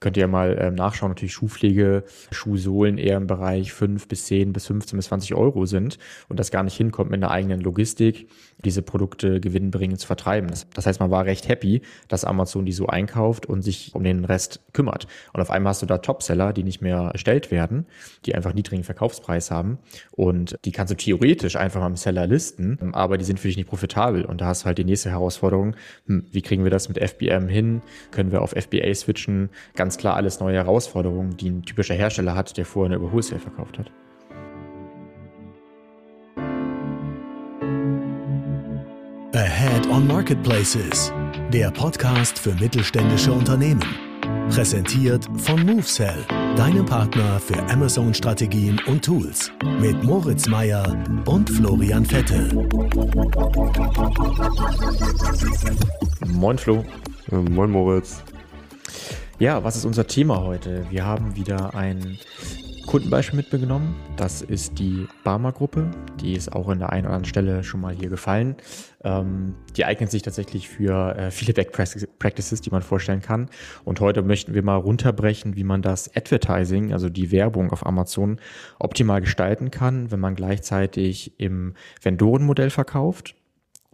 Könnt ihr mal ähm, nachschauen, natürlich Schuhpflege, Schuhsohlen eher im Bereich 5 bis 10 bis 15 bis 20 Euro sind und das gar nicht hinkommt mit einer eigenen Logistik, diese Produkte gewinnbringend zu vertreiben. Das, das heißt, man war recht happy, dass Amazon die so einkauft und sich um den Rest kümmert. Und auf einmal hast du da Topseller, die nicht mehr erstellt werden, die einfach niedrigen Verkaufspreis haben und die kannst du theoretisch einfach am Seller listen, aber die sind für dich nicht profitabel. Und da hast du halt die nächste Herausforderung, hm, wie kriegen wir das mit FBM hin? Können wir auf FBA switchen? Ganz klar alles neue Herausforderungen, die ein typischer Hersteller hat, der vorher eine über Wholesale verkauft hat. Ahead on Marketplaces, der Podcast für mittelständische Unternehmen. Präsentiert von MoveSell, deinem Partner für Amazon-Strategien und Tools. Mit Moritz Meyer und Florian Vettel. Moin Flo. Moin Moritz. Ja, was ist unser Thema heute? Wir haben wieder ein Kundenbeispiel mitgenommen. Das ist die Barmer-Gruppe. Die ist auch in der einen oder anderen Stelle schon mal hier gefallen. Ähm, die eignet sich tatsächlich für äh, viele Back Practices, die man vorstellen kann. Und heute möchten wir mal runterbrechen, wie man das Advertising, also die Werbung auf Amazon, optimal gestalten kann, wenn man gleichzeitig im Vendorenmodell verkauft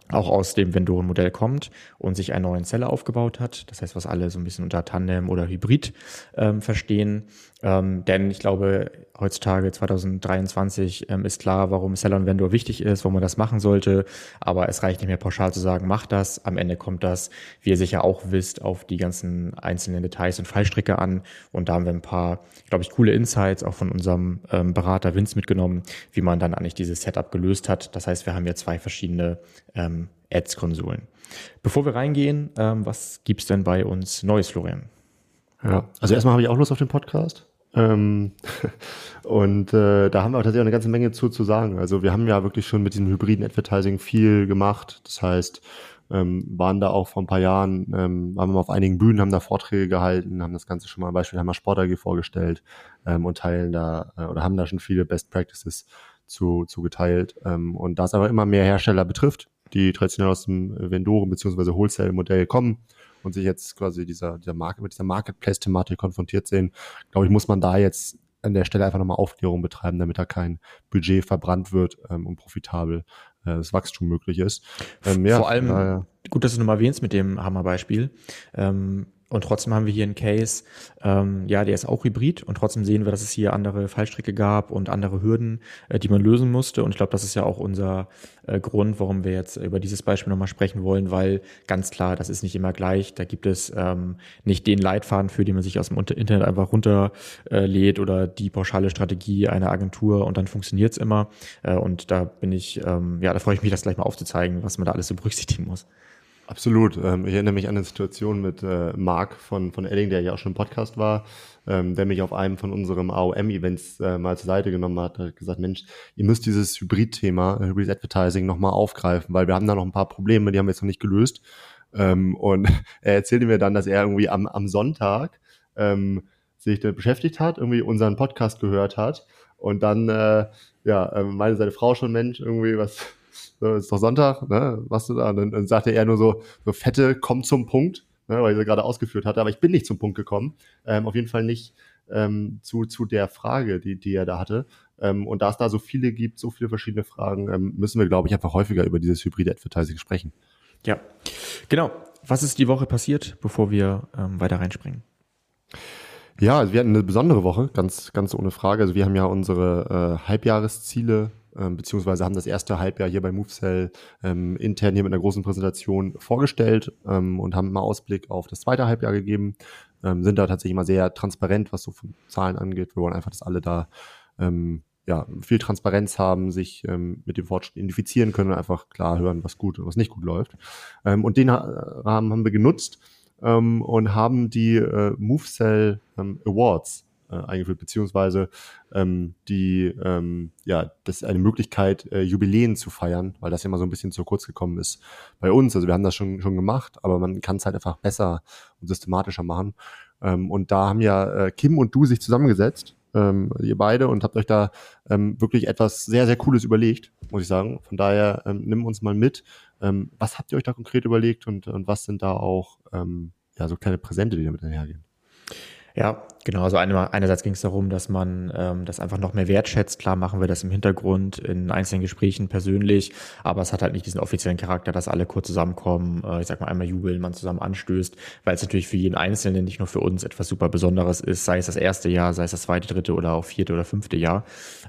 auch aus dem Vendoren-Modell kommt und sich einen neuen Seller aufgebaut hat. Das heißt, was alle so ein bisschen unter Tandem oder Hybrid ähm, verstehen. Ähm, denn ich glaube, heutzutage 2023 ähm, ist klar, warum Seller und Vendor wichtig ist, warum man das machen sollte. Aber es reicht nicht mehr pauschal zu sagen, mach das. Am Ende kommt das, wie ihr sicher auch wisst, auf die ganzen einzelnen Details und Fallstricke an. Und da haben wir ein paar, glaube ich, coole Insights auch von unserem ähm, Berater Vince mitgenommen, wie man dann eigentlich dieses Setup gelöst hat. Das heißt, wir haben hier zwei verschiedene ähm, Ads-Konsolen. Bevor wir reingehen, ähm, was gibt's denn bei uns Neues, Florian? Ja, also erstmal habe ich auch Lust auf den Podcast. Ähm, und äh, da haben wir auch tatsächlich eine ganze Menge zu, zu sagen. Also wir haben ja wirklich schon mit diesem hybriden Advertising viel gemacht. Das heißt, ähm, waren da auch vor ein paar Jahren, ähm, waren wir auf einigen Bühnen, haben da Vorträge gehalten, haben das Ganze schon mal Beispiel, haben wir Sport AG vorgestellt ähm, und teilen da äh, oder haben da schon viele Best Practices zu, zu geteilt. Ähm, und da es aber immer mehr Hersteller betrifft, die traditionell aus dem Vendoren bzw. Wholesale-Modell kommen, und sich jetzt quasi dieser, dieser Marke, mit dieser Marketplace-Thematik konfrontiert sehen, glaube ich, muss man da jetzt an der Stelle einfach nochmal Aufklärung betreiben, damit da kein Budget verbrannt wird ähm, und profitabel äh, das Wachstum möglich ist. Ähm, ja, Vor allem, äh, gut, dass du nochmal erwähnst mit dem Hammerbeispiel. Ähm, und trotzdem haben wir hier einen Case, ähm, ja, der ist auch hybrid und trotzdem sehen wir, dass es hier andere Fallstricke gab und andere Hürden, äh, die man lösen musste. Und ich glaube, das ist ja auch unser äh, Grund, warum wir jetzt über dieses Beispiel nochmal sprechen wollen, weil ganz klar, das ist nicht immer gleich. Da gibt es ähm, nicht den Leitfaden, für den man sich aus dem Internet einfach runterlädt äh, oder die pauschale Strategie einer Agentur und dann funktioniert's immer. Äh, und da bin ich, ähm, ja, da freue ich mich, das gleich mal aufzuzeigen, was man da alles so berücksichtigen muss. Absolut. Ähm, ich erinnere mich an eine Situation mit äh, Marc von, von Edding, der ja auch schon im Podcast war, ähm, der mich auf einem von unserem AOM-Events äh, mal zur Seite genommen hat, hat gesagt, Mensch, ihr müsst dieses Hybrid-Thema, äh, Hybrid Advertising nochmal aufgreifen, weil wir haben da noch ein paar Probleme, die haben wir jetzt noch nicht gelöst. Ähm, und er erzählte mir dann, dass er irgendwie am, am Sonntag ähm, sich damit beschäftigt hat, irgendwie unseren Podcast gehört hat und dann, äh, ja, meinte seine Frau schon, Mensch, irgendwie was so, ist doch Sonntag, ne? Was du da? Und dann, dann sagte er nur so, so fette, komm zum Punkt, ne? weil ich sie gerade ausgeführt hatte, aber ich bin nicht zum Punkt gekommen. Ähm, auf jeden Fall nicht ähm, zu, zu der Frage, die, die er da hatte. Ähm, und da es da so viele gibt, so viele verschiedene Fragen, ähm, müssen wir, glaube ich, einfach häufiger über dieses hybride Advertising sprechen. Ja, genau. Was ist die Woche passiert, bevor wir ähm, weiter reinspringen? Ja, also wir hatten eine besondere Woche, ganz, ganz ohne Frage. Also wir haben ja unsere äh, Halbjahresziele ähm, beziehungsweise haben das erste Halbjahr hier bei MoveCell ähm, intern hier mit einer großen Präsentation vorgestellt ähm, und haben mal Ausblick auf das zweite Halbjahr gegeben, ähm, sind da tatsächlich mal sehr transparent, was so von Zahlen angeht. Wir wollen einfach, dass alle da ähm, ja, viel Transparenz haben, sich ähm, mit dem Fortschritt identifizieren können und einfach klar hören, was gut und was nicht gut läuft. Ähm, und den Rahmen haben wir genutzt ähm, und haben die äh, MoveCell ähm, Awards äh, eingeführt, beziehungsweise ähm, die, ähm, ja, das ist eine Möglichkeit, äh, Jubiläen zu feiern, weil das ja immer so ein bisschen zu kurz gekommen ist bei uns. Also wir haben das schon, schon gemacht, aber man kann es halt einfach besser und systematischer machen. Ähm, und da haben ja äh, Kim und du sich zusammengesetzt, ähm, ihr beide, und habt euch da ähm, wirklich etwas sehr, sehr Cooles überlegt, muss ich sagen. Von daher ähm, nimm uns mal mit. Ähm, was habt ihr euch da konkret überlegt und, und was sind da auch ähm, ja, so kleine Präsente, die damit einhergehen? Ja, genau. Also eine, einerseits ging es darum, dass man ähm, das einfach noch mehr wertschätzt. Klar machen wir das im Hintergrund in einzelnen Gesprächen persönlich, aber es hat halt nicht diesen offiziellen Charakter, dass alle kurz zusammenkommen, äh, ich sag mal einmal jubeln, man zusammen anstößt, weil es natürlich für jeden Einzelnen, nicht nur für uns, etwas super Besonderes ist, sei es das erste Jahr, sei es das zweite, dritte oder auch vierte oder fünfte Jahr.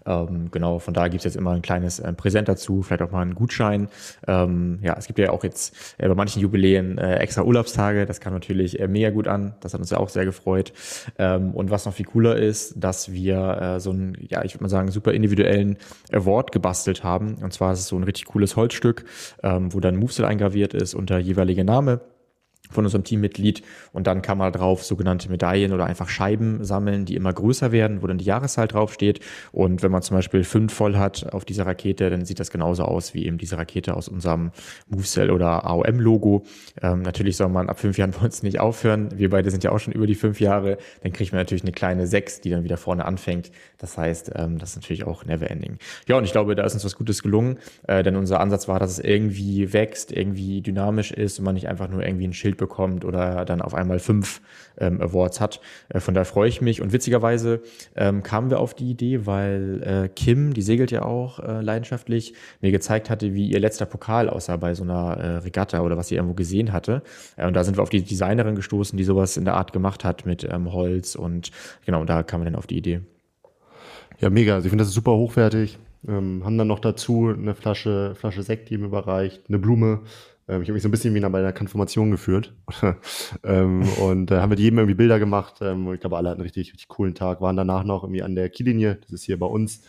Ähm, genau, von daher gibt's jetzt immer ein kleines äh, Präsent dazu, vielleicht auch mal einen Gutschein. Ähm, ja, es gibt ja auch jetzt äh, bei manchen Jubiläen äh, extra Urlaubstage, das kam natürlich äh, mega gut an, das hat uns ja auch sehr gefreut. Ähm, und was noch viel cooler ist, dass wir äh, so einen, ja, ich würde mal sagen, super individuellen Award gebastelt haben. Und zwar ist es so ein richtig cooles Holzstück, ähm, wo dann Movesel eingraviert ist unter jeweiliger Name von unserem Teammitglied und dann kann man drauf sogenannte Medaillen oder einfach Scheiben sammeln, die immer größer werden, wo dann die Jahreszahl draufsteht und wenn man zum Beispiel fünf voll hat auf dieser Rakete, dann sieht das genauso aus wie eben diese Rakete aus unserem MoveCell oder AOM-Logo. Ähm, natürlich soll man ab fünf Jahren bei uns nicht aufhören. Wir beide sind ja auch schon über die fünf Jahre. Dann kriegt man natürlich eine kleine sechs, die dann wieder vorne anfängt. Das heißt, ähm, das ist natürlich auch never ending. Ja, und ich glaube, da ist uns was Gutes gelungen, äh, denn unser Ansatz war, dass es irgendwie wächst, irgendwie dynamisch ist und man nicht einfach nur irgendwie ein Schild bekommt oder dann auf einmal fünf ähm, Awards hat. Äh, von daher freue ich mich. Und witzigerweise ähm, kamen wir auf die Idee, weil äh, Kim, die segelt ja auch äh, leidenschaftlich, mir gezeigt hatte, wie ihr letzter Pokal aussah bei so einer äh, Regatta oder was sie irgendwo gesehen hatte. Äh, und da sind wir auf die Designerin gestoßen, die sowas in der Art gemacht hat mit ähm, Holz und genau, da kam wir dann auf die Idee. Ja, mega. Also ich finde das super hochwertig. Ähm, haben dann noch dazu eine Flasche, Flasche Sekt ihm überreicht, eine Blume, ich habe mich so ein bisschen wie bei einer Konfirmation gefühlt. ähm, und äh, haben mit jedem irgendwie Bilder gemacht. Ähm, ich glaube, alle hatten einen richtig, richtig coolen Tag, waren danach noch irgendwie an der Kiellinie, das ist hier bei uns.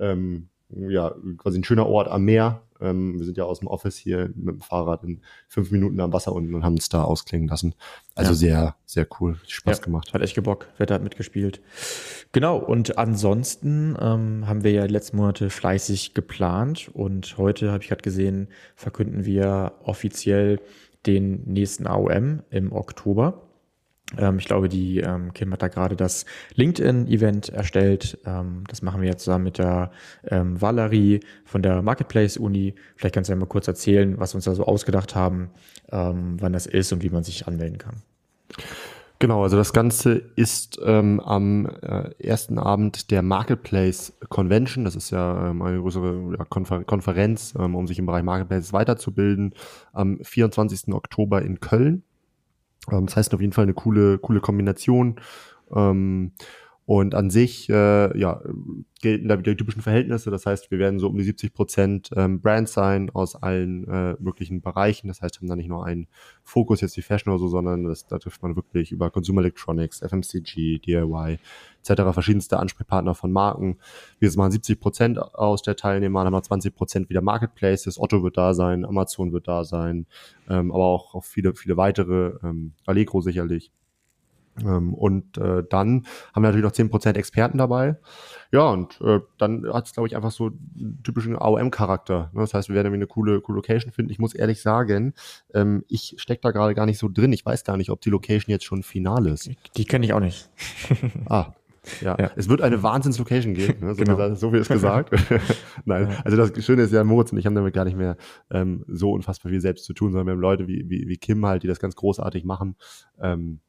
Ähm, ja, quasi ein schöner Ort am Meer. Ähm, wir sind ja aus dem Office hier mit dem Fahrrad in fünf Minuten am Wasser unten und haben uns da ausklingen lassen. Also ja. sehr, sehr cool. Spaß ja, gemacht. Hat echt gebockt. Wetter hat mitgespielt. Genau. Und ansonsten ähm, haben wir ja die letzten Monate fleißig geplant und heute habe ich gerade gesehen, verkünden wir offiziell den nächsten AOM im Oktober. Ähm, ich glaube, die ähm, Kim hat da gerade das LinkedIn-Event erstellt. Ähm, das machen wir jetzt zusammen mit der ähm, Valerie von der Marketplace-Uni. Vielleicht kannst du ja mal kurz erzählen, was wir uns da so ausgedacht haben, ähm, wann das ist und wie man sich anmelden kann. Genau, also das Ganze ist ähm, am äh, ersten Abend der Marketplace Convention. Das ist ja ähm, eine größere ja, Konfer Konferenz, ähm, um sich im Bereich Marketplaces weiterzubilden, am 24. Oktober in Köln. Ähm, das heißt auf jeden Fall eine coole, coole Kombination. Ähm, und an sich, äh, ja, gelten da wieder die typischen Verhältnisse. Das heißt, wir werden so um die 70 Prozent ähm, Brand sein aus allen äh, möglichen Bereichen. Das heißt, haben da nicht nur einen Fokus jetzt wie Fashion oder so, sondern das, da trifft man wirklich über Consumer Electronics, FMCG, DIY etc. verschiedenste Ansprechpartner von Marken. Wir machen 70 Prozent aus der Teilnehmer, dann haben wir 20 Prozent wieder Marketplaces. Otto wird da sein, Amazon wird da sein, ähm, aber auch, auch viele, viele weitere, ähm, Allegro sicherlich. Ähm, und äh, dann haben wir natürlich noch 10% Experten dabei. Ja, und äh, dann hat es, glaube ich, einfach so einen typischen AOM-Charakter. Ne? Das heißt, wir werden irgendwie eine coole, coole Location finden. Ich muss ehrlich sagen, ähm, ich stecke da gerade gar nicht so drin. Ich weiß gar nicht, ob die Location jetzt schon final ist. Die kenne ich auch nicht. ah, ja. ja. es wird eine Wahnsinns-Location geben, ne? so, genau. gesagt, so wie es gesagt. Nein, also das Schöne ist ja, Moritz und ich haben damit gar nicht mehr ähm, so unfassbar viel selbst zu tun, sondern wir haben Leute wie, wie, wie Kim halt, die das ganz großartig machen. Ähm,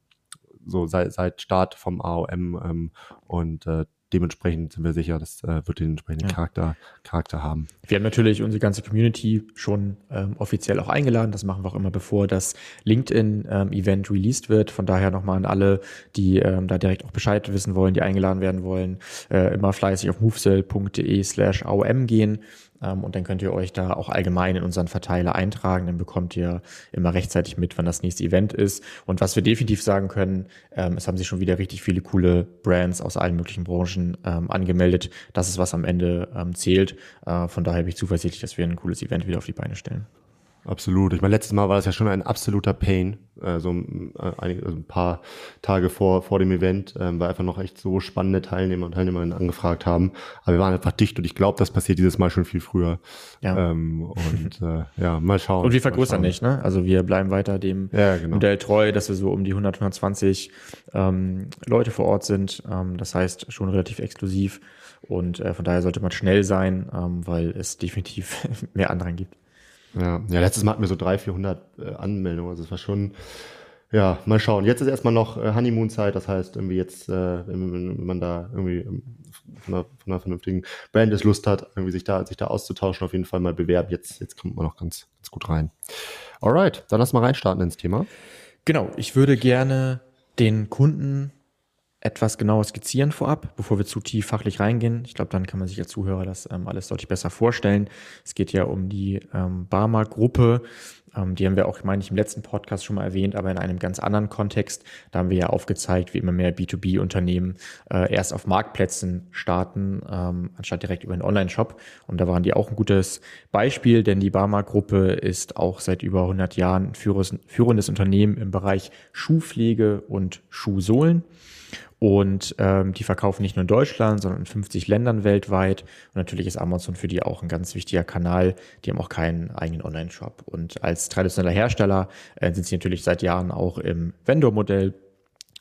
so seit, seit Start vom AOM ähm, und äh, dementsprechend sind wir sicher, das äh, wird den entsprechenden ja. Charakter, Charakter haben. Wir haben natürlich unsere ganze Community schon ähm, offiziell auch eingeladen. Das machen wir auch immer, bevor das LinkedIn-Event ähm, released wird. Von daher nochmal an alle, die ähm, da direkt auch Bescheid wissen wollen, die eingeladen werden wollen, äh, immer fleißig auf movesell.de slash AOM gehen und dann könnt ihr euch da auch allgemein in unseren Verteiler eintragen. Dann bekommt ihr immer rechtzeitig mit, wann das nächste Event ist. Und was wir definitiv sagen können, ähm, es haben sich schon wieder richtig viele coole Brands aus allen möglichen Branchen ähm, angemeldet. Das ist, was am Ende ähm, zählt. Äh, von daher bin ich zuversichtlich, dass wir ein cooles Event wieder auf die Beine stellen. Absolut. Ich meine, letztes Mal war das ja schon ein absoluter Pain, äh, so ein, äh, ein, also ein paar Tage vor, vor dem Event, ähm, weil einfach noch echt so spannende Teilnehmer und Teilnehmerinnen angefragt haben. Aber wir waren einfach dicht und ich glaube, das passiert dieses Mal schon viel früher. Ja. Ähm, und äh, ja, mal schauen. Und wir vergrößern nicht, ne? Also wir bleiben weiter dem ja, genau. Modell treu, dass wir so um die 100, 120 ähm, Leute vor Ort sind. Ähm, das heißt, schon relativ exklusiv. Und äh, von daher sollte man schnell sein, ähm, weil es definitiv mehr Andrang gibt. Ja, ja letztes Mal hatten wir so 300, 400 äh, Anmeldungen. Also es war schon, Ja, mal schauen. Jetzt ist erstmal noch äh, Honeymoon-Zeit, das heißt, irgendwie jetzt, äh, wenn, man da irgendwie ähm, von einer, von einer vernünftigen Brand es Lust hat, irgendwie sich da, sich da auszutauschen, auf jeden Fall mal bewerben. Jetzt, jetzt kommt man noch ganz, ganz gut rein. Alright, dann lass mal reinstarten ins Thema. Genau, ich würde gerne den Kunden etwas genauer skizzieren vorab, bevor wir zu tief fachlich reingehen. Ich glaube, dann kann man sich als Zuhörer das ähm, alles deutlich besser vorstellen. Es geht ja um die ähm, Barmer-Gruppe. Ähm, die haben wir auch, meine ich, im letzten Podcast schon mal erwähnt, aber in einem ganz anderen Kontext. Da haben wir ja aufgezeigt, wie immer mehr B2B-Unternehmen äh, erst auf Marktplätzen starten, ähm, anstatt direkt über einen Online-Shop. Und da waren die auch ein gutes Beispiel, denn die Barmer-Gruppe ist auch seit über 100 Jahren führendes Unternehmen im Bereich Schuhpflege und Schuhsohlen. Und ähm, die verkaufen nicht nur in Deutschland, sondern in 50 Ländern weltweit. Und natürlich ist Amazon für die auch ein ganz wichtiger Kanal. Die haben auch keinen eigenen Online-Shop. Und als traditioneller Hersteller äh, sind sie natürlich seit Jahren auch im Vendor-Modell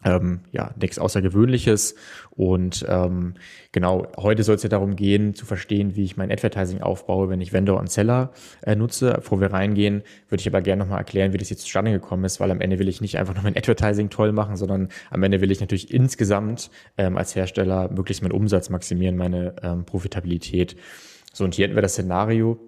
ähm, ja, nichts Außergewöhnliches. Und ähm, genau, heute soll es ja darum gehen, zu verstehen, wie ich mein Advertising aufbaue, wenn ich Vendor und Seller äh, nutze. Bevor wir reingehen, würde ich aber gerne nochmal erklären, wie das jetzt zustande gekommen ist, weil am Ende will ich nicht einfach nur mein Advertising toll machen, sondern am Ende will ich natürlich insgesamt ähm, als Hersteller möglichst meinen Umsatz maximieren, meine ähm, Profitabilität. So, und hier hätten wir das Szenario,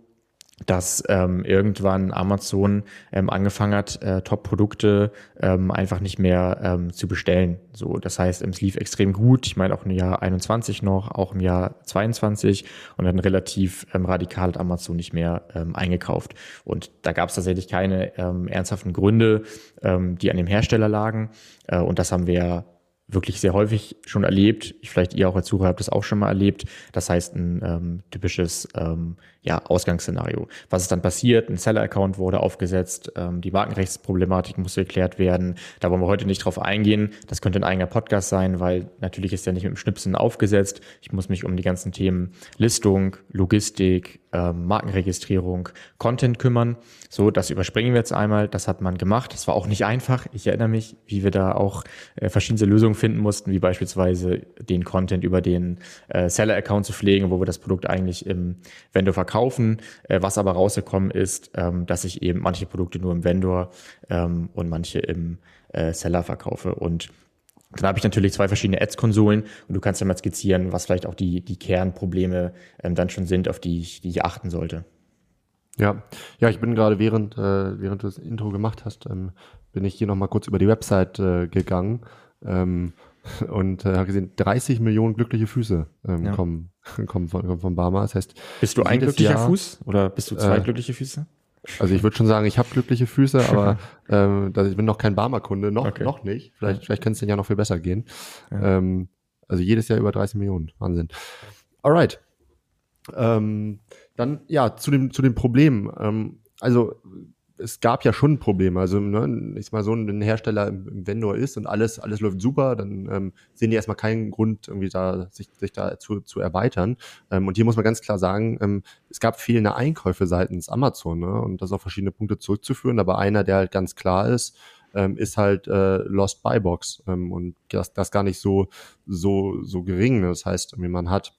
dass ähm, irgendwann Amazon ähm, angefangen hat, äh, Top-Produkte ähm, einfach nicht mehr ähm, zu bestellen. So, das heißt, es lief extrem gut. Ich meine auch im Jahr 21 noch, auch im Jahr 22 und dann relativ ähm, radikal hat Amazon nicht mehr ähm, eingekauft. Und da gab es tatsächlich keine ähm, ernsthaften Gründe, ähm, die an dem Hersteller lagen. Äh, und das haben wir wirklich sehr häufig schon erlebt. Ich vielleicht ihr auch als Zuhörer habt das auch schon mal erlebt. Das heißt ein ähm, typisches ähm, ja, Ausgangsszenario. Was ist dann passiert? Ein Seller-Account wurde aufgesetzt, ähm, die Markenrechtsproblematik musste geklärt werden. Da wollen wir heute nicht drauf eingehen. Das könnte ein eigener Podcast sein, weil natürlich ist ja nicht mit dem Schnipsen aufgesetzt. Ich muss mich um die ganzen Themen Listung, Logistik, ähm, Markenregistrierung, Content kümmern. So, das überspringen wir jetzt einmal. Das hat man gemacht. Das war auch nicht einfach. Ich erinnere mich, wie wir da auch äh, verschiedene Lösungen finden mussten, wie beispielsweise den Content über den äh, Seller-Account zu pflegen, wo wir das Produkt eigentlich im Vendor verkaufen. Äh, was aber rausgekommen ist, ähm, dass ich eben manche Produkte nur im Vendor ähm, und manche im äh, Seller verkaufe. Und dann habe ich natürlich zwei verschiedene Ads-Konsolen und du kannst ja mal skizzieren, was vielleicht auch die, die Kernprobleme ähm, dann schon sind, auf die ich, die ich achten sollte. Ja, ja, ich bin gerade während, äh, während du das Intro gemacht hast, ähm, bin ich hier nochmal kurz über die Website äh, gegangen ähm, und äh, habe gesehen, 30 Millionen glückliche Füße ähm, ja. kommen, kommen, von, kommen von Barma. Das heißt, bist du ein glücklicher Jahr, Fuß oder bist du zwei äh, glückliche Füße? Also ich würde schon sagen, ich habe glückliche Füße, aber ähm, ich bin noch kein Barmer-Kunde, noch, okay. noch nicht. Vielleicht, vielleicht könnte es denn ja noch viel besser gehen. Ja. Ähm, also jedes Jahr über 30 Millionen. Wahnsinn. Alright. Ähm, dann ja, zu dem, zu dem Problem. Ähm, also es gab ja schon Probleme. Also, ne, ich mal so ein Hersteller im Vendor ist und alles, alles läuft super, dann ähm, sehen die erstmal keinen Grund, irgendwie da, sich, sich da zu, zu erweitern. Ähm, und hier muss man ganz klar sagen, ähm, es gab fehlende Einkäufe seitens Amazon, ne? Und das auf verschiedene Punkte zurückzuführen. Aber einer, der halt ganz klar ist, ähm, ist halt äh, Lost Buy Box. Ähm, und das, das gar nicht so, so, so gering. Das heißt, man hat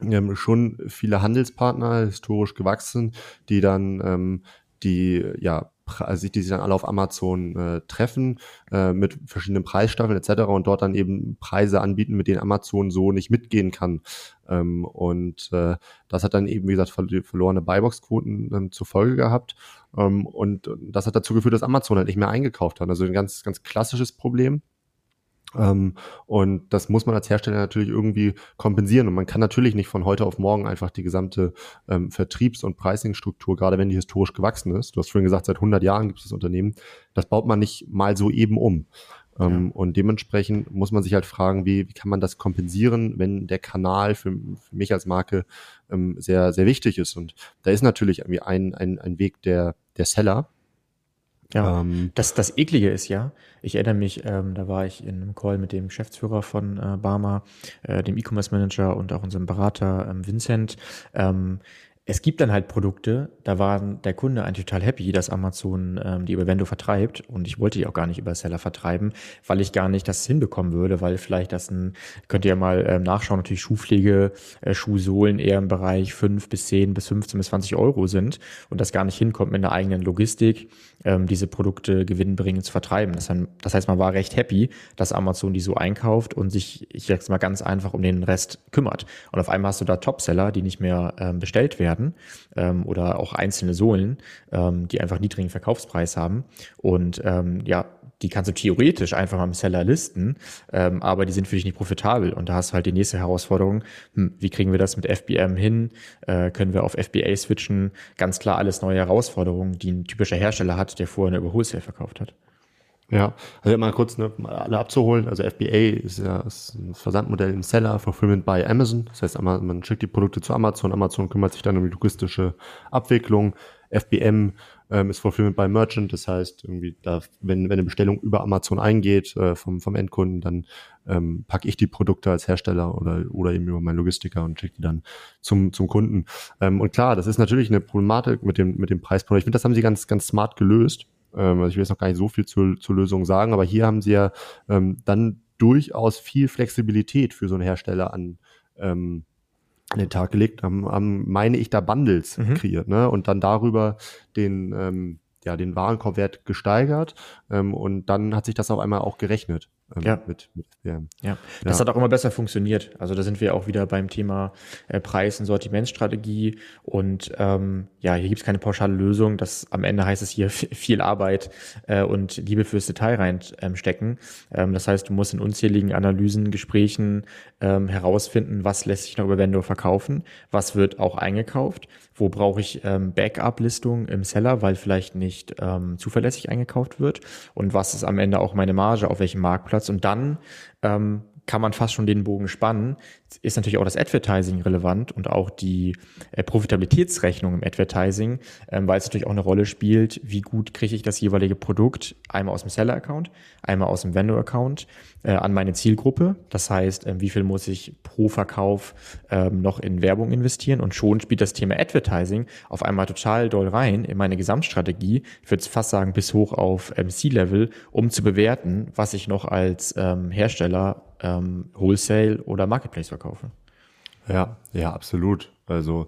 ähm, schon viele Handelspartner historisch gewachsen, die dann ähm, die ja also die sich dann alle auf Amazon äh, treffen äh, mit verschiedenen Preisstaffeln etc. und dort dann eben Preise anbieten, mit denen Amazon so nicht mitgehen kann. Ähm, und äh, das hat dann eben, wie gesagt, verlorene Buybox-Quoten ähm, zur Folge gehabt. Ähm, und das hat dazu geführt, dass Amazon halt nicht mehr eingekauft hat. Also ein ganz, ganz klassisches Problem. Ähm, und das muss man als Hersteller natürlich irgendwie kompensieren. Und man kann natürlich nicht von heute auf morgen einfach die gesamte ähm, Vertriebs- und Pricing-Struktur, gerade wenn die historisch gewachsen ist, du hast vorhin gesagt, seit 100 Jahren gibt es das Unternehmen, das baut man nicht mal so eben um. Ähm, ja. Und dementsprechend muss man sich halt fragen, wie, wie kann man das kompensieren, wenn der Kanal für, für mich als Marke ähm, sehr, sehr wichtig ist. Und da ist natürlich irgendwie ein, ein, ein Weg der, der Seller, ja, ähm, das, das Eklige ist ja, ich erinnere mich, ähm, da war ich in einem Call mit dem Geschäftsführer von äh, Barmer, äh, dem E-Commerce Manager und auch unserem Berater ähm, Vincent. Ähm, es gibt dann halt Produkte, da war der Kunde eigentlich total happy, dass Amazon ähm, die über Vendo vertreibt. Und ich wollte die auch gar nicht über Seller vertreiben, weil ich gar nicht das hinbekommen würde, weil vielleicht das ein, könnt ihr ja mal ähm, nachschauen, natürlich Schuhpflege, äh, Schuhsohlen eher im Bereich 5 bis 10 bis 15 bis 20 Euro sind und das gar nicht hinkommt mit einer eigenen Logistik, ähm, diese Produkte gewinnbringend zu vertreiben. Das, das heißt, man war recht happy, dass Amazon die so einkauft und sich, ich sag's mal ganz einfach, um den Rest kümmert. Und auf einmal hast du da Topseller, die nicht mehr ähm, bestellt werden ähm, oder auch einzelne Sohlen, ähm, die einfach niedrigen Verkaufspreis haben. Und ähm, ja, die kannst du theoretisch einfach am Seller listen, ähm, aber die sind für dich nicht profitabel. Und da hast du halt die nächste Herausforderung, hm, wie kriegen wir das mit FBM hin? Äh, können wir auf FBA switchen? Ganz klar alles neue Herausforderungen, die ein typischer Hersteller hat, der vorher eine über Wholesale verkauft hat. Ja, also mal kurz ne, alle abzuholen. Also FBA ist ja ist ein Versandmodell im Seller, Fulfillment by Amazon. Das heißt, man schickt die Produkte zu Amazon, Amazon kümmert sich dann um die logistische Abwicklung. FBM ähm, ist Fulfillment by Merchant, das heißt, irgendwie da, wenn, wenn eine Bestellung über Amazon eingeht äh, vom, vom Endkunden, dann ähm, packe ich die Produkte als Hersteller oder, oder eben über meinen Logistiker und schicke die dann zum, zum Kunden. Ähm, und klar, das ist natürlich eine Problematik mit dem, mit dem Preispunkt. Ich finde, das haben sie ganz, ganz smart gelöst ähm, also ich will jetzt noch gar nicht so viel zur, zur Lösung sagen, aber hier haben sie ja ähm, dann durchaus viel Flexibilität für so einen Hersteller an, ähm, an den Tag gelegt, haben, haben meine ich, da Bundles mhm. kreiert, ne? Und dann darüber den, ähm, ja, den Warenkorbwert gesteigert ähm, und dann hat sich das auf einmal auch gerechnet ähm, ja. mit, mit ja. ja. Das ja. hat auch immer besser funktioniert. Also da sind wir auch wieder beim Thema äh, Preis- und Sortimentsstrategie. Und ähm, ja, hier gibt es keine pauschale Lösung. Das am Ende heißt es hier viel Arbeit äh, und Liebe fürs Detail reinstecken. Ähm, das heißt, du musst in unzähligen Analysen, Gesprächen ähm, herausfinden, was lässt sich noch über Vendor verkaufen, was wird auch eingekauft, wo brauche ich ähm, Backup-Listungen im Seller, weil vielleicht nicht ähm, zuverlässig eingekauft wird und was ist am Ende auch meine Marge, auf welchem Marktplatz Marktplatz und dann ähm, kann man fast schon den Bogen spannen, ist natürlich auch das Advertising relevant und auch die äh, Profitabilitätsrechnung im Advertising, ähm, weil es natürlich auch eine Rolle spielt, wie gut kriege ich das jeweilige Produkt einmal aus dem Seller-Account, einmal aus dem Vendor-Account äh, an meine Zielgruppe. Das heißt, äh, wie viel muss ich pro Verkauf ähm, noch in Werbung investieren und schon spielt das Thema Advertising auf einmal total doll rein in meine Gesamtstrategie. Ich würde fast sagen bis hoch auf ähm, C-Level, um zu bewerten, was ich noch als ähm, Hersteller ähm, Wholesale oder Marketplace verkaufe. Ja, ja, absolut. Also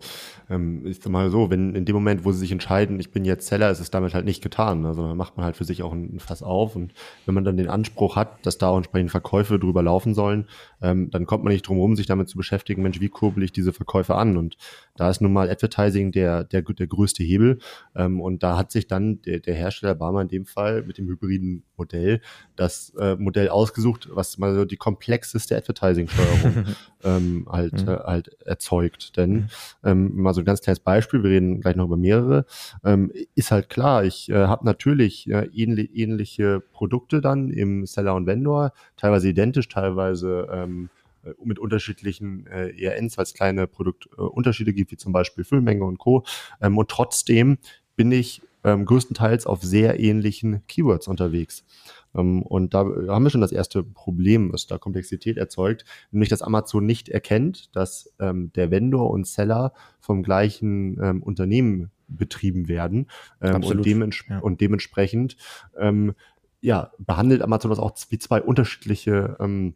ähm, ist mal so, wenn in dem Moment, wo sie sich entscheiden, ich bin jetzt Seller, ist es damit halt nicht getan. Also dann macht man halt für sich auch ein Fass auf und wenn man dann den Anspruch hat, dass da auch entsprechend Verkäufe drüber laufen sollen, ähm, dann kommt man nicht drum rum, sich damit zu beschäftigen, Mensch, wie kurbel ich diese Verkäufe an? Und da ist nun mal Advertising der, der, der größte Hebel. Ähm, und da hat sich dann der, der Hersteller Barmer in dem Fall mit dem hybriden Modell das äh, Modell ausgesucht, was mal so die komplexeste Advertising-Steuerung ähm, halt, mhm. äh, halt erzeugt. Denn mhm. ähm, mal so ein ganz kleines Beispiel, wir reden gleich noch über mehrere, ähm, ist halt klar, ich äh, habe natürlich äh, ähnlich, ähnliche Produkte dann im Seller und Vendor, teilweise identisch, teilweise ähm, äh, mit unterschiedlichen äh, ERNs, weil es kleine Produktunterschiede äh, gibt, wie zum Beispiel Füllmenge und Co. Ähm, und trotzdem bin ich ähm, größtenteils auf sehr ähnlichen Keywords unterwegs. Ähm, und da haben wir schon das erste Problem, was da Komplexität erzeugt, nämlich dass Amazon nicht erkennt, dass ähm, der Vendor und Seller vom gleichen ähm, Unternehmen betrieben werden ähm, und, dements ja. und, dementsprechend ähm, ja, behandelt Amazon das auch wie zwei unterschiedliche ähm,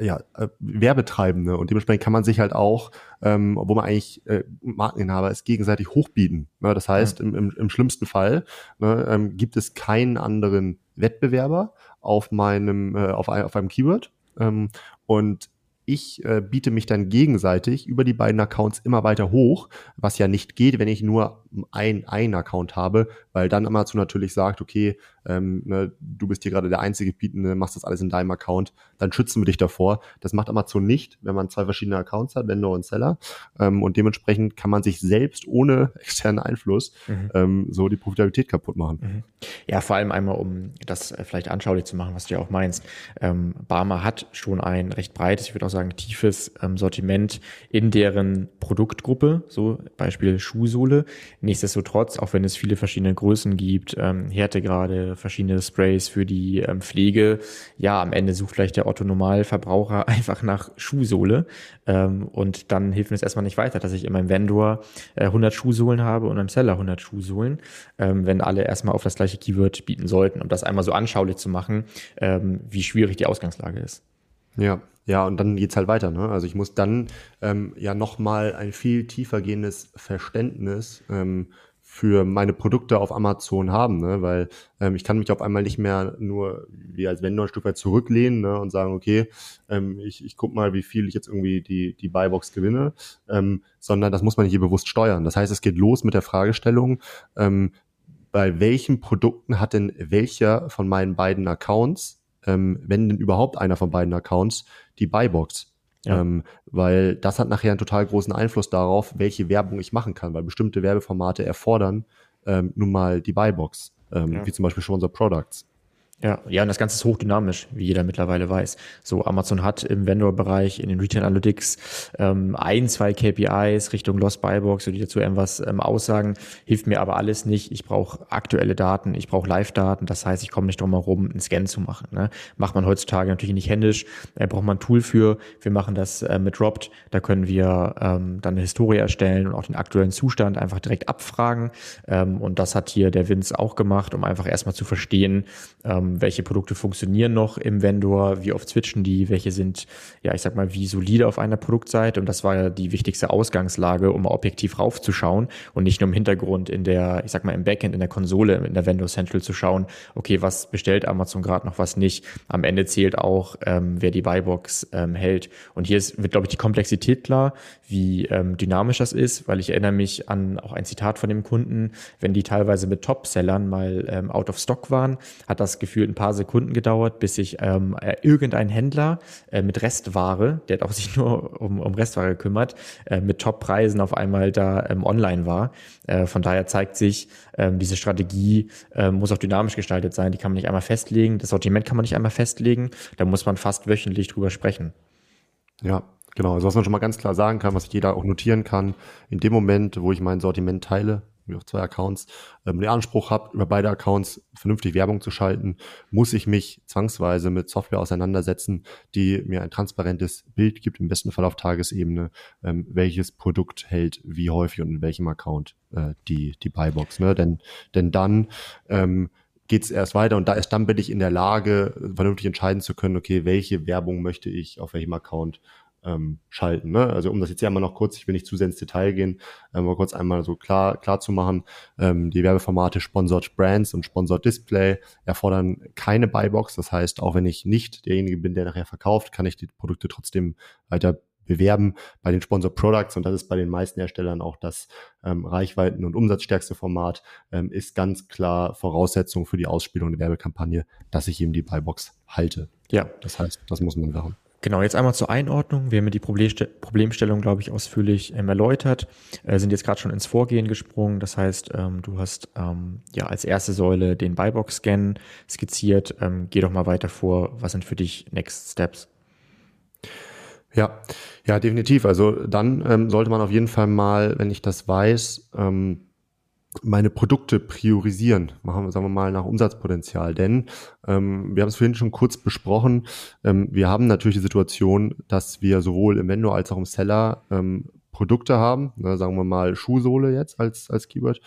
ja, äh, Werbetreibende und dementsprechend kann man sich halt auch, ähm, wo man eigentlich äh, Markeninhaber ist, gegenseitig hochbieten. Ne? Das heißt, im, im, im schlimmsten Fall ne, ähm, gibt es keinen anderen Wettbewerber auf meinem, äh, auf, ein, auf einem Keyword. Ähm, und ich äh, biete mich dann gegenseitig über die beiden Accounts immer weiter hoch, was ja nicht geht, wenn ich nur ein, ein Account habe, weil dann Amazon natürlich sagt, okay, ähm, ne, du bist hier gerade der einzige Bietende, machst das alles in deinem Account, dann schützen wir dich davor. Das macht Amazon nicht, wenn man zwei verschiedene Accounts hat, Vendor und Seller. Ähm, und dementsprechend kann man sich selbst ohne externen Einfluss mhm. ähm, so die Profitabilität kaputt machen. Mhm. Ja, vor allem einmal, um das äh, vielleicht anschaulich zu machen, was du ja auch meinst. Ähm, Barmer hat schon ein recht breites, ich würde auch sagen, tiefes ähm, Sortiment in deren Produktgruppe, so Beispiel Schuhsohle. Nichtsdestotrotz, auch wenn es viele verschiedene Größen gibt, ähm, Härtegrade, verschiedene Sprays für die ähm, Pflege, ja, am Ende sucht vielleicht der Otto Normalverbraucher einfach nach Schuhsohle ähm, und dann hilft mir es erstmal nicht weiter, dass ich in meinem Vendor äh, 100 Schuhsohlen habe und im Seller 100 Schuhsohlen, ähm, wenn alle erstmal auf das gleiche Keyword bieten sollten, um das einmal so anschaulich zu machen, ähm, wie schwierig die Ausgangslage ist. Ja, ja, und dann geht's halt weiter. Ne? Also ich muss dann ähm, ja nochmal ein viel tiefer gehendes Verständnis ähm, für meine Produkte auf Amazon haben, ne? weil ähm, ich kann mich auf einmal nicht mehr nur wie als Vendor ein Stück weit zurücklehnen ne? und sagen, okay, ähm, ich, ich guck mal, wie viel ich jetzt irgendwie die, die Buybox gewinne, ähm, sondern das muss man hier bewusst steuern. Das heißt, es geht los mit der Fragestellung, ähm, bei welchen Produkten hat denn welcher von meinen beiden Accounts ähm, wenn denn überhaupt einer von beiden Accounts, die Buybox. Ja. Ähm, weil das hat nachher einen total großen Einfluss darauf, welche Werbung ich machen kann, weil bestimmte Werbeformate erfordern ähm, nun mal die Buybox, ähm, ja. wie zum Beispiel schon unser Products. Ja, ja, und das Ganze ist hochdynamisch, wie jeder mittlerweile weiß. So, Amazon hat im Vendor-Bereich, in den Retail Analytics ähm, ein, zwei KPIs Richtung Lost Buybox, die dazu irgendwas ähm, aussagen, hilft mir aber alles nicht. Ich brauche aktuelle Daten, ich brauche Live-Daten, das heißt, ich komme nicht drum herum, einen Scan zu machen. Ne? Macht man heutzutage natürlich nicht händisch, da braucht man ein Tool für. Wir machen das äh, mit Dropped, da können wir ähm, dann eine Historie erstellen und auch den aktuellen Zustand einfach direkt abfragen. Ähm, und das hat hier der Vince auch gemacht, um einfach erstmal zu verstehen, ähm, welche Produkte funktionieren noch im Vendor, wie oft switchen die, welche sind, ja, ich sag mal, wie solide auf einer Produktseite. Und das war ja die wichtigste Ausgangslage, um objektiv raufzuschauen und nicht nur im Hintergrund in der, ich sag mal, im Backend, in der Konsole, in der Vendor Central zu schauen, okay, was bestellt Amazon gerade noch, was nicht. Am Ende zählt auch, ähm, wer die Buybox ähm, hält. Und hier ist, wird, glaube ich, die Komplexität klar, wie ähm, dynamisch das ist, weil ich erinnere mich an auch ein Zitat von dem Kunden, wenn die teilweise mit Top-Sellern mal ähm, out of stock waren, hat das Gefühl, gefühlt ein paar Sekunden gedauert, bis sich ähm, äh, irgendein Händler äh, mit Restware, der hat auch sich nur um, um Restware gekümmert, äh, mit Top-Preisen auf einmal da ähm, online war. Äh, von daher zeigt sich, ähm, diese Strategie äh, muss auch dynamisch gestaltet sein. Die kann man nicht einmal festlegen. Das Sortiment kann man nicht einmal festlegen. Da muss man fast wöchentlich drüber sprechen. Ja, Genau, also was man schon mal ganz klar sagen kann, was jeder auch notieren kann, in dem Moment, wo ich mein Sortiment teile, auf zwei Accounts, ähm, den Anspruch habe, über beide Accounts vernünftig Werbung zu schalten, muss ich mich zwangsweise mit Software auseinandersetzen, die mir ein transparentes Bild gibt, im besten Fall auf Tagesebene, ähm, welches Produkt hält wie häufig und in welchem Account äh, die, die Buybox. Ne? Denn, denn dann ähm, geht es erst weiter und da ist dann bin ich in der Lage, vernünftig entscheiden zu können, okay, welche Werbung möchte ich auf welchem Account ähm, schalten. Ne? Also um das jetzt hier einmal noch kurz, ich will nicht zu sehr ins Detail gehen, ähm, mal kurz einmal so klar, klar zu machen, ähm, die Werbeformate Sponsored Brands und Sponsored Display erfordern keine Buybox. Das heißt, auch wenn ich nicht derjenige bin, der nachher verkauft, kann ich die Produkte trotzdem weiter bewerben bei den Sponsor Products und das ist bei den meisten Herstellern auch das ähm, Reichweiten- und umsatzstärkste Format, ähm, ist ganz klar Voraussetzung für die Ausspielung der Werbekampagne, dass ich eben die Buybox halte. Ja. Das heißt, das muss man machen. Genau, jetzt einmal zur Einordnung. Wir haben ja die Problemstellung, glaube ich, ausführlich ähm, erläutert, äh, sind jetzt gerade schon ins Vorgehen gesprungen. Das heißt, ähm, du hast ähm, ja als erste Säule den Buybox-Scan skizziert. Ähm, geh doch mal weiter vor. Was sind für dich Next Steps? Ja, ja, definitiv. Also dann ähm, sollte man auf jeden Fall mal, wenn ich das weiß, ähm, meine Produkte priorisieren, machen wir, sagen wir mal, nach Umsatzpotenzial. Denn ähm, wir haben es vorhin schon kurz besprochen, ähm, wir haben natürlich die Situation, dass wir sowohl im Vendor als auch im Seller ähm, Produkte haben, ne, sagen wir mal Schuhsohle jetzt als, als Keyword.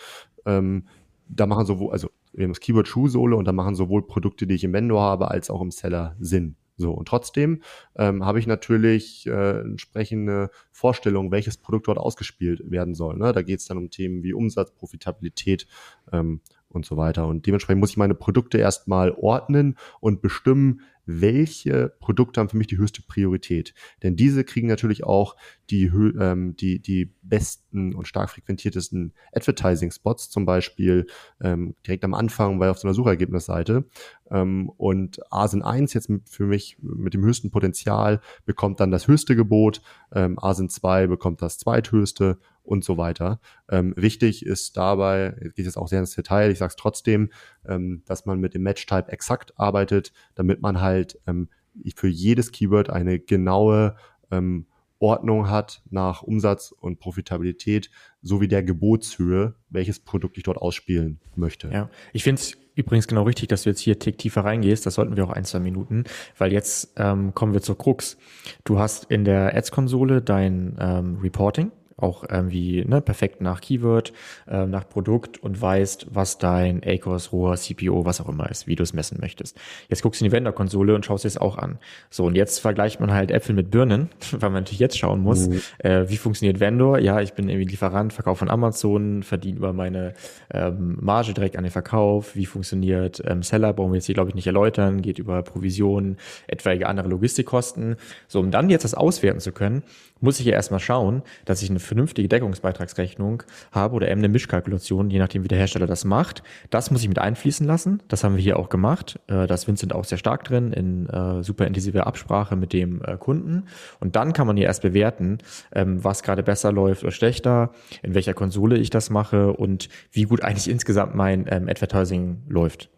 Ähm, da machen sowohl, also wir haben das Keyword Schuhsohle und da machen sowohl Produkte, die ich im Vendor habe, als auch im Seller Sinn. So, und trotzdem ähm, habe ich natürlich äh, entsprechende Vorstellungen, welches Produkt dort ausgespielt werden soll. Ne? Da geht es dann um Themen wie Umsatz, Profitabilität ähm, und so weiter. Und dementsprechend muss ich meine Produkte erstmal ordnen und bestimmen, welche Produkte haben für mich die höchste Priorität. Denn diese kriegen natürlich auch die, ähm, die, die besten und stark frequentiertesten Advertising-Spots, zum Beispiel ähm, direkt am Anfang bei auf so einer Suchergebnisseite. Ähm, und ASIN 1 jetzt für mich mit dem höchsten Potenzial bekommt dann das höchste Gebot, ähm, ASIN 2 bekommt das zweithöchste und so weiter. Ähm, wichtig ist dabei, geht es auch sehr ins Detail, ich sage es trotzdem, ähm, dass man mit dem Match-Type exakt arbeitet, damit man halt ähm, für jedes Keyword eine genaue ähm, Ordnung hat nach Umsatz und Profitabilität sowie der Gebotshöhe, welches Produkt ich dort ausspielen möchte. Ja, ich finde es übrigens genau richtig, dass du jetzt hier tick tiefer reingehst. Das sollten wir auch ein, zwei Minuten, weil jetzt ähm, kommen wir zur Krux. Du hast in der Ads-Konsole dein ähm, Reporting auch irgendwie ne, perfekt nach Keyword, äh, nach Produkt und weißt, was dein ACOS, ROA, CPO, was auch immer ist, wie du es messen möchtest. Jetzt guckst du in die Vendor-Konsole und schaust dir es auch an. So, und jetzt vergleicht man halt Äpfel mit Birnen, weil man natürlich jetzt schauen muss, mhm. äh, wie funktioniert Vendor? Ja, ich bin irgendwie Lieferant, Verkauf von Amazon, verdiene über meine ähm, Marge direkt an den Verkauf. Wie funktioniert ähm, Seller? Brauchen wir jetzt hier, glaube ich, nicht erläutern. Geht über Provisionen, etwaige andere Logistikkosten. So, um dann jetzt das auswerten zu können, muss ich ja erstmal schauen, dass ich eine vernünftige Deckungsbeitragsrechnung habe oder eben eine Mischkalkulation, je nachdem, wie der Hersteller das macht. Das muss ich mit einfließen lassen. Das haben wir hier auch gemacht. Äh, da ist Vincent auch sehr stark drin in äh, super intensive Absprache mit dem äh, Kunden. Und dann kann man hier erst bewerten, ähm, was gerade besser läuft oder schlechter, in welcher Konsole ich das mache und wie gut eigentlich insgesamt mein ähm, Advertising läuft.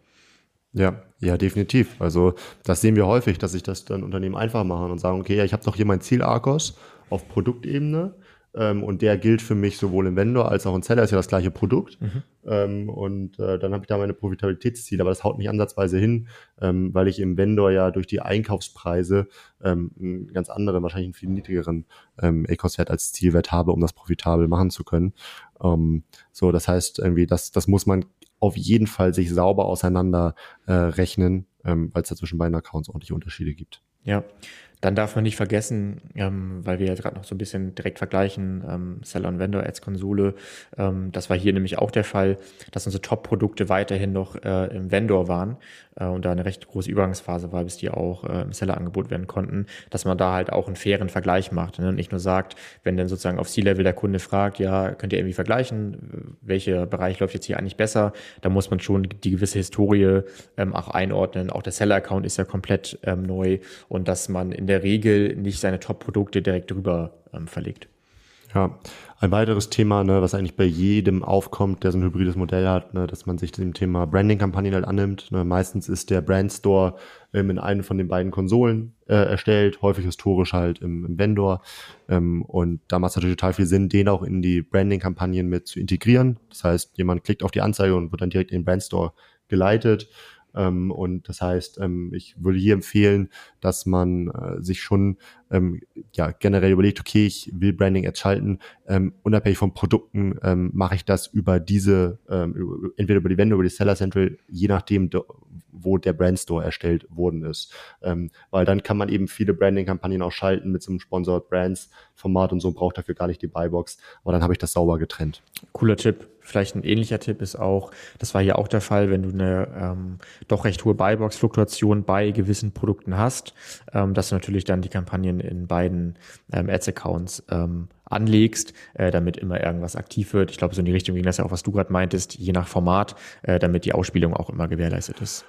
Ja, ja, definitiv. Also das sehen wir häufig, dass sich das dann Unternehmen einfach machen und sagen, okay, ja, ich habe doch hier mein Ziel Arcos auf Produktebene ähm, und der gilt für mich sowohl im Vendor als auch im Seller, ist ja das gleiche Produkt. Mhm. Ähm, und äh, dann habe ich da meine Profitabilitätsziele, aber das haut nicht ansatzweise hin, ähm, weil ich im Vendor ja durch die Einkaufspreise ähm, einen ganz anderen, wahrscheinlich einen viel niedrigeren ähm, ECOS-Wert als Zielwert habe, um das profitabel machen zu können. Ähm, so, das heißt irgendwie, das, das muss man auf jeden Fall sich sauber auseinander äh, rechnen, ähm, weil es da zwischen beiden Accounts ordentliche Unterschiede gibt. Ja, dann darf man nicht vergessen, ähm, weil wir ja gerade noch so ein bisschen direkt vergleichen, ähm, Seller und Vendor Ads Konsole. Ähm, das war hier nämlich auch der Fall, dass unsere Top-Produkte weiterhin noch äh, im Vendor waren äh, und da eine recht große Übergangsphase war, bis die auch äh, im Seller angeboten werden konnten, dass man da halt auch einen fairen Vergleich macht. Ne? Und nicht nur sagt, wenn dann sozusagen auf C-Level der Kunde fragt, ja, könnt ihr irgendwie vergleichen, welcher Bereich läuft jetzt hier eigentlich besser, da muss man schon die gewisse Historie ähm, auch einordnen. Auch der Seller-Account ist ja komplett ähm, neu und dass man in der Regel nicht seine Top-Produkte direkt drüber ähm, verlegt. Ja, ein weiteres Thema, ne, was eigentlich bei jedem aufkommt, der so ein hybrides Modell hat, ne, dass man sich dem Thema Branding-Kampagnen halt annimmt. Ne. Meistens ist der Brandstore ähm, in einem von den beiden Konsolen äh, erstellt, häufig historisch halt im, im Vendor. Ähm, und da macht es natürlich total viel Sinn, den auch in die Branding-Kampagnen mit zu integrieren. Das heißt, jemand klickt auf die Anzeige und wird dann direkt in den Brandstore geleitet. Ähm, und das heißt, ähm, ich würde hier empfehlen, dass man äh, sich schon ähm, ja generell überlegt, okay, ich will Branding Ads schalten, ähm, unabhängig von Produkten ähm, mache ich das über diese, ähm, entweder über die Vendor, über die Seller Central, je nachdem, wo der Brandstore erstellt worden ist. Ähm, weil dann kann man eben viele Branding-Kampagnen auch schalten mit so einem Sponsored Brands Format und so braucht dafür gar nicht die Buybox. Aber dann habe ich das sauber getrennt. Cooler Tipp. Vielleicht ein ähnlicher Tipp ist auch, das war hier auch der Fall, wenn du eine ähm, doch recht hohe Buybox-Fluktuation bei gewissen Produkten hast, ähm, dass du natürlich dann die Kampagnen in beiden ähm, Ads-Accounts ähm, anlegst, äh, damit immer irgendwas aktiv wird. Ich glaube, so in die Richtung ging das ja auch, was du gerade meintest, je nach Format, äh, damit die Ausspielung auch immer gewährleistet ist.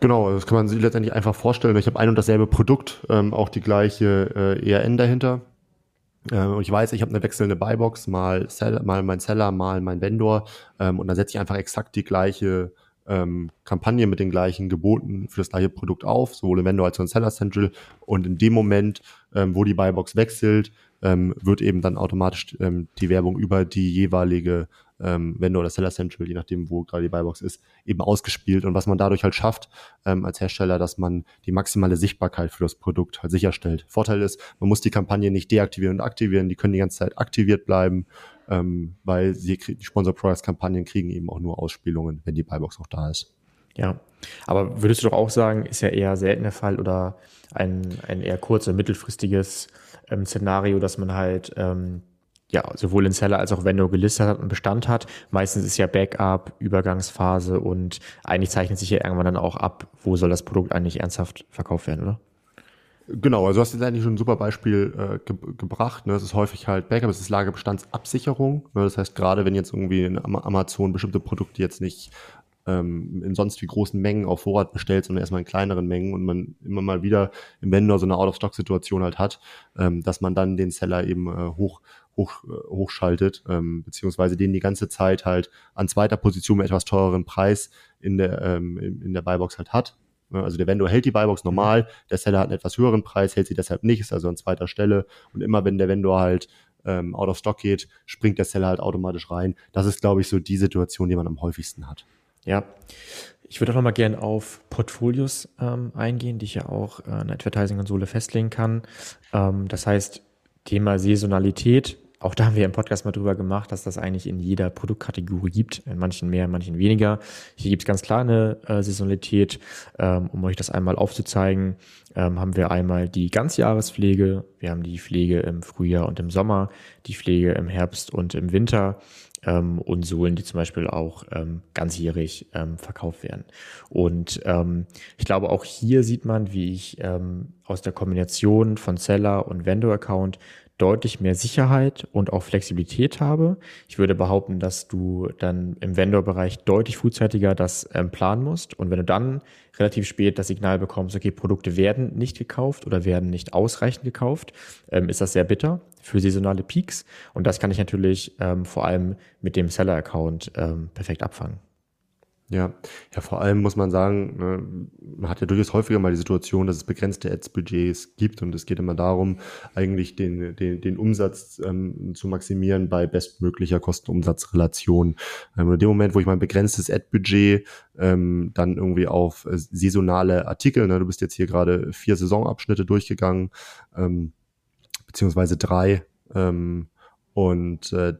Genau, das kann man sich letztendlich einfach vorstellen. Ich habe ein und dasselbe Produkt, ähm, auch die gleiche äh, ERN dahinter. Äh, und ich weiß, ich habe eine wechselnde Buybox, mal, Seller, mal mein Seller, mal mein Vendor. Ähm, und dann setze ich einfach exakt die gleiche ähm, Kampagne mit den gleichen Geboten für das gleiche Produkt auf, sowohl im Vendor als auch im Seller Central. Und in dem Moment, ähm, wo die Buybox wechselt, ähm, wird eben dann automatisch ähm, die Werbung über die jeweilige ähm, Vendor oder Seller Central, je nachdem, wo gerade die Buybox ist, eben ausgespielt. Und was man dadurch halt schafft ähm, als Hersteller, dass man die maximale Sichtbarkeit für das Produkt halt sicherstellt. Vorteil ist, man muss die Kampagne nicht deaktivieren und aktivieren, die können die ganze Zeit aktiviert bleiben, ähm, weil sie, die Sponsor Products Kampagnen kriegen eben auch nur Ausspielungen, wenn die Buybox auch da ist. Ja, aber würdest du doch auch sagen, ist ja eher selten der Fall oder ein, ein eher kurzer, mittelfristiges ähm, Szenario, dass man halt ähm, ja, sowohl in Seller als auch Vendor gelistet hat und Bestand hat. Meistens ist ja Backup, Übergangsphase und eigentlich zeichnet sich ja irgendwann dann auch ab, wo soll das Produkt eigentlich ernsthaft verkauft werden, oder? Genau, also du hast jetzt eigentlich schon ein super Beispiel äh, ge gebracht. Ne? Es ist häufig halt Backup, es ist Lagerbestandsabsicherung. Ne? Das heißt, gerade wenn jetzt irgendwie in Amazon bestimmte Produkte jetzt nicht ähm, in sonst wie großen Mengen auf Vorrat bestellt, sondern erstmal in kleineren Mengen und man immer mal wieder im Vendor so eine Out-of-Stock-Situation halt hat, ähm, dass man dann den Seller eben äh, hoch hoch, äh, hochschaltet, ähm, beziehungsweise den die ganze Zeit halt an zweiter Position mit etwas teureren Preis in der, ähm, in der Buybox halt hat. Ne? Also der Vendor hält die Buybox normal, der Seller hat einen etwas höheren Preis, hält sie deshalb nicht, ist also an zweiter Stelle. Und immer wenn der Vendor halt ähm, out of stock geht, springt der Seller halt automatisch rein. Das ist, glaube ich, so die Situation, die man am häufigsten hat. Ja. Ich würde auch noch mal gerne auf Portfolios ähm, eingehen, die ich ja auch äh, in der Advertising-Konsole festlegen kann. Ähm, das heißt, Thema Saisonalität auch da haben wir im Podcast mal drüber gemacht, dass das eigentlich in jeder Produktkategorie gibt, in manchen mehr, in manchen weniger. Hier gibt es ganz klar eine äh, Saisonalität. Ähm, um euch das einmal aufzuzeigen, ähm, haben wir einmal die Ganzjahrespflege, wir haben die Pflege im Frühjahr und im Sommer, die Pflege im Herbst und im Winter ähm, und Sohlen, die zum Beispiel auch ähm, ganzjährig ähm, verkauft werden. Und ähm, ich glaube, auch hier sieht man, wie ich aus der Kombination von Seller und Vendor-Account deutlich mehr Sicherheit und auch Flexibilität habe. Ich würde behaupten, dass du dann im Vendor-Bereich deutlich frühzeitiger das ähm, planen musst. Und wenn du dann relativ spät das Signal bekommst, okay, Produkte werden nicht gekauft oder werden nicht ausreichend gekauft, ähm, ist das sehr bitter für saisonale Peaks. Und das kann ich natürlich ähm, vor allem mit dem Seller-Account ähm, perfekt abfangen. Ja, ja, vor allem muss man sagen, ne, man hat ja durchaus häufiger mal die Situation, dass es begrenzte Ads-Budgets gibt und es geht immer darum, eigentlich den, den, den Umsatz ähm, zu maximieren bei bestmöglicher Kosten-Umsatz-Relation. Ähm, in dem Moment, wo ich mein begrenztes Ad-Budget ähm, dann irgendwie auf äh, saisonale Artikel, ne, du bist jetzt hier gerade vier Saisonabschnitte durchgegangen, ähm, beziehungsweise drei, ähm, und äh,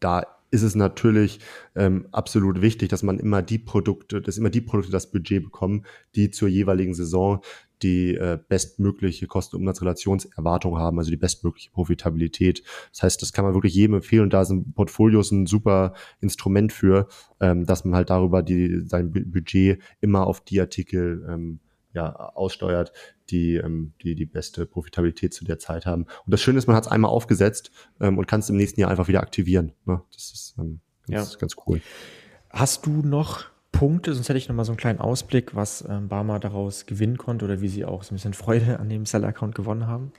da ist es natürlich ähm, absolut wichtig, dass man immer die Produkte, dass immer die Produkte das Budget bekommen, die zur jeweiligen Saison die äh, bestmögliche Kosten-Umsatz-Relationserwartung haben, also die bestmögliche Profitabilität. Das heißt, das kann man wirklich jedem empfehlen und da sind Portfolios ein super Instrument für, ähm, dass man halt darüber die, sein Budget immer auf die Artikel ähm, ja, aussteuert, die, ähm, die die beste Profitabilität zu der Zeit haben. Und das Schöne ist, man hat es einmal aufgesetzt ähm, und kann es im nächsten Jahr einfach wieder aktivieren. Ne? Das ist ähm, ganz, ja. ganz cool. Hast du noch Punkte, sonst hätte ich noch mal so einen kleinen Ausblick, was ähm, Barmer daraus gewinnen konnte oder wie sie auch so ein bisschen Freude an dem Seller-Account gewonnen haben?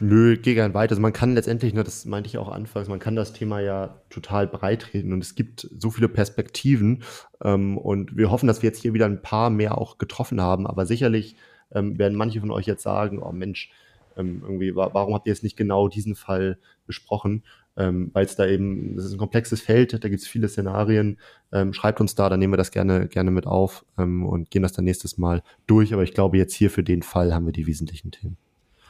Nö, gehe gern weiter. Also man kann letztendlich, ne, das meinte ich auch anfangs, man kann das Thema ja total breitreden und es gibt so viele Perspektiven ähm, und wir hoffen, dass wir jetzt hier wieder ein paar mehr auch getroffen haben, aber sicherlich ähm, werden manche von euch jetzt sagen, oh Mensch, ähm, irgendwie, wa warum habt ihr jetzt nicht genau diesen Fall besprochen? Ähm, Weil es da eben, das ist ein komplexes Feld, da gibt es viele Szenarien. Ähm, schreibt uns da, dann nehmen wir das gerne, gerne mit auf ähm, und gehen das dann nächstes Mal durch. Aber ich glaube, jetzt hier für den Fall haben wir die wesentlichen Themen.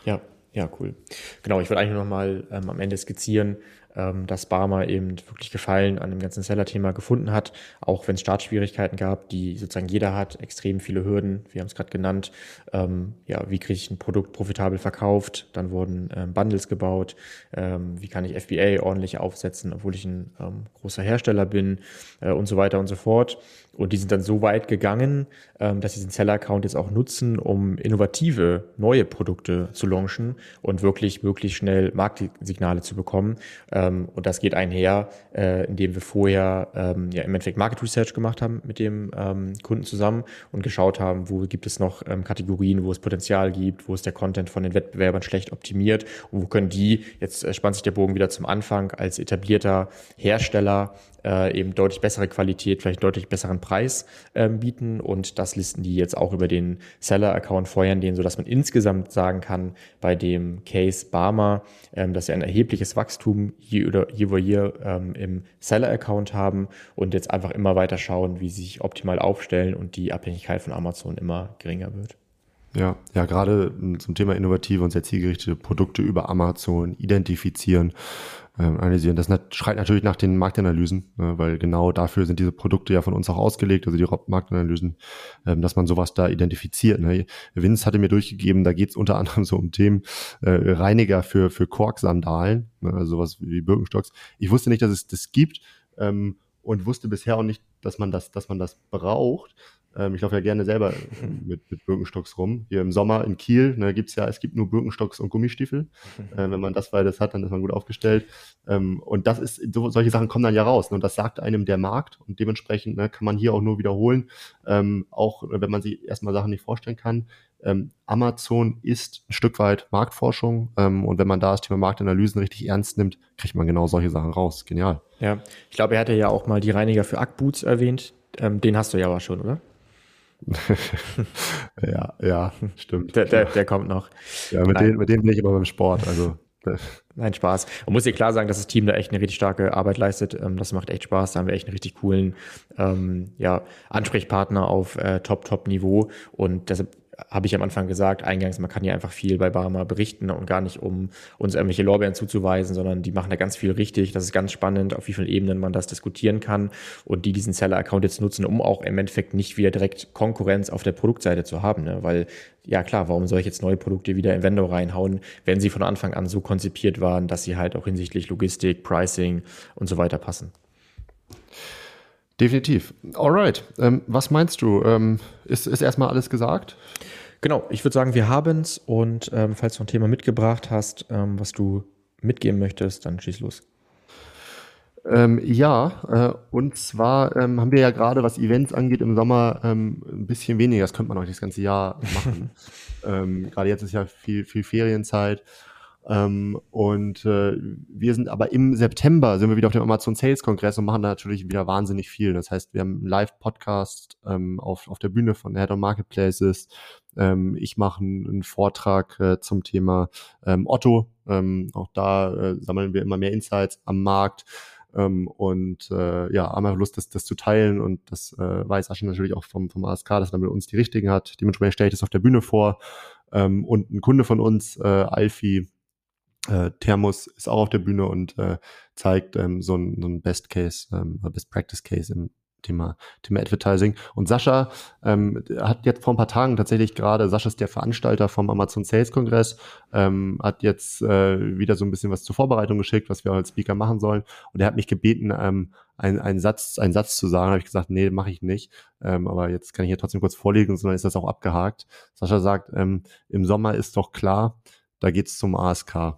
Ja, ja, cool. Genau, ich wollte eigentlich noch mal ähm, am Ende skizzieren, ähm, dass Barmer eben wirklich Gefallen an dem ganzen Seller-Thema gefunden hat, auch wenn es Startschwierigkeiten gab, die sozusagen jeder hat, extrem viele Hürden, wir haben es gerade genannt. Ähm, ja, wie kriege ich ein Produkt profitabel verkauft? Dann wurden ähm, Bundles gebaut. Ähm, wie kann ich FBA ordentlich aufsetzen, obwohl ich ein ähm, großer Hersteller bin äh, und so weiter und so fort. Und die sind dann so weit gegangen, ähm, dass sie diesen Seller-Account jetzt auch nutzen, um innovative neue Produkte zu launchen und wirklich, wirklich schnell Marktsignale zu bekommen. Ähm, und das geht einher, äh, indem wir vorher ähm, ja im Endeffekt Market Research gemacht haben mit dem Kunden zusammen und geschaut haben, wo gibt es noch Kategorien, wo es Potenzial gibt, wo ist der Content von den Wettbewerbern schlecht optimiert und wo können die, jetzt äh, spannt sich der Bogen wieder zum Anfang, als etablierter Hersteller äh, eben deutlich bessere Qualität, vielleicht deutlich besseren Preis ähm, bieten. Und das listen die jetzt auch über den Seller-Account feuern, den, sodass man insgesamt sagen kann, bei dem Case Barmer, ähm, dass sie ein erhebliches Wachstum je je ähm, im Seller-Account haben und jetzt einfach immer weiter schauen, wie sie sich optimal aufstellen und die Abhängigkeit von Amazon immer geringer wird. Ja, ja, gerade zum Thema innovative und sehr zielgerichtete Produkte über Amazon identifizieren ähm, analysieren. Das schreit natürlich nach den Marktanalysen, ne, weil genau dafür sind diese Produkte ja von uns auch ausgelegt, also die Marktanalysen, ähm, dass man sowas da identifiziert. Ne. Vince hatte mir durchgegeben, da geht es unter anderem so um Themen äh, Reiniger für, für Korksandalen, ne, also sowas wie Birkenstocks. Ich wusste nicht, dass es das gibt ähm, und wusste bisher auch nicht, dass man das, dass man das braucht. Ähm, ich laufe ja gerne selber mit, mit Birkenstocks rum. Hier im Sommer in Kiel ne, gibt's ja, es gibt nur Birkenstocks und Gummistiefel. Äh, wenn man das beides hat, dann ist man gut aufgestellt. Ähm, und das ist, so, solche Sachen kommen dann ja raus. Ne, und das sagt einem der Markt. Und dementsprechend ne, kann man hier auch nur wiederholen, ähm, auch wenn man sich erstmal Sachen nicht vorstellen kann. Ähm, Amazon ist ein Stück weit Marktforschung. Ähm, und wenn man da das Thema Marktanalysen richtig ernst nimmt, kriegt man genau solche Sachen raus. Genial. Ja, ich glaube, er hatte ja auch mal die Reiniger für Ackboots erwähnt. Ähm, den hast du ja aber schon, oder? ja, ja, stimmt. Der, der, der kommt noch. Ja, mit denen, mit denen bin ich aber beim Sport. Also Nein, Spaß. Man muss dir klar sagen, dass das Team da echt eine richtig starke Arbeit leistet. Ähm, das macht echt Spaß. Da haben wir echt einen richtig coolen ähm, ja, Ansprechpartner auf äh, Top-Top-Niveau. Und deshalb habe ich am Anfang gesagt, eingangs, man kann hier einfach viel bei Barmer berichten und gar nicht, um uns irgendwelche Lorbeeren zuzuweisen, sondern die machen da ganz viel richtig. Das ist ganz spannend, auf wie vielen Ebenen man das diskutieren kann und die diesen Seller-Account jetzt nutzen, um auch im Endeffekt nicht wieder direkt Konkurrenz auf der Produktseite zu haben. Ne? Weil, ja klar, warum soll ich jetzt neue Produkte wieder in Vendor reinhauen, wenn sie von Anfang an so konzipiert waren, dass sie halt auch hinsichtlich Logistik, Pricing und so weiter passen. Definitiv. Alright. Ähm, was meinst du? Ähm, ist, ist erstmal alles gesagt? Genau, ich würde sagen, wir haben es und ähm, falls du ein Thema mitgebracht hast, ähm, was du mitgeben möchtest, dann schieß los. Ähm, ja, äh, und zwar ähm, haben wir ja gerade, was Events angeht, im Sommer ähm, ein bisschen weniger. Das könnte man auch das ganze Jahr machen. ähm, gerade jetzt ist ja viel, viel Ferienzeit. Ähm, und äh, wir sind aber im September sind wir wieder auf dem Amazon Sales Kongress und machen da natürlich wieder wahnsinnig viel. Das heißt, wir haben einen Live-Podcast ähm, auf, auf der Bühne von Head of Marketplaces. Ähm, ich mache einen, einen Vortrag äh, zum Thema ähm, Otto. Ähm, auch da äh, sammeln wir immer mehr Insights am Markt. Ähm, und äh, ja, haben wir Lust, das, das zu teilen. Und das äh, weiß Asche natürlich auch vom, vom ASK, dass er mit uns die richtigen hat. Dementsprechend stelle ich das auf der Bühne vor. Ähm, und ein Kunde von uns, äh, Alfie, äh, Thermos ist auch auf der Bühne und äh, zeigt ähm, so ein, so ein Best Case, ähm, Best Practice Case im Thema, Thema Advertising. Und Sascha ähm, hat jetzt vor ein paar Tagen tatsächlich gerade, Sascha ist der Veranstalter vom Amazon Sales Kongress, ähm, hat jetzt äh, wieder so ein bisschen was zur Vorbereitung geschickt, was wir als Speaker machen sollen. Und er hat mich gebeten, ähm, einen, einen, Satz, einen Satz zu sagen. habe ich gesagt, nee, mache ich nicht. Ähm, aber jetzt kann ich hier trotzdem kurz vorlegen, sondern ist das auch abgehakt. Sascha sagt, ähm, im Sommer ist doch klar, da geht's zum ASK.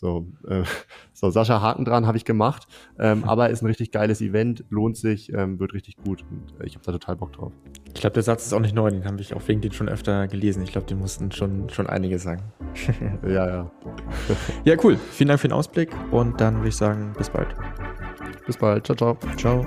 So, äh, so Sascha Haken dran habe ich gemacht, ähm, aber ist ein richtig geiles Event, lohnt sich, ähm, wird richtig gut und äh, ich habe da total Bock drauf. Ich glaube, der Satz ist auch nicht neu, den habe ich auf LinkedIn schon öfter gelesen. Ich glaube, die mussten schon, schon einige sagen. ja, ja. ja, cool. Vielen Dank für den Ausblick und dann würde ich sagen, bis bald. Bis bald. Ciao, ciao. Ciao.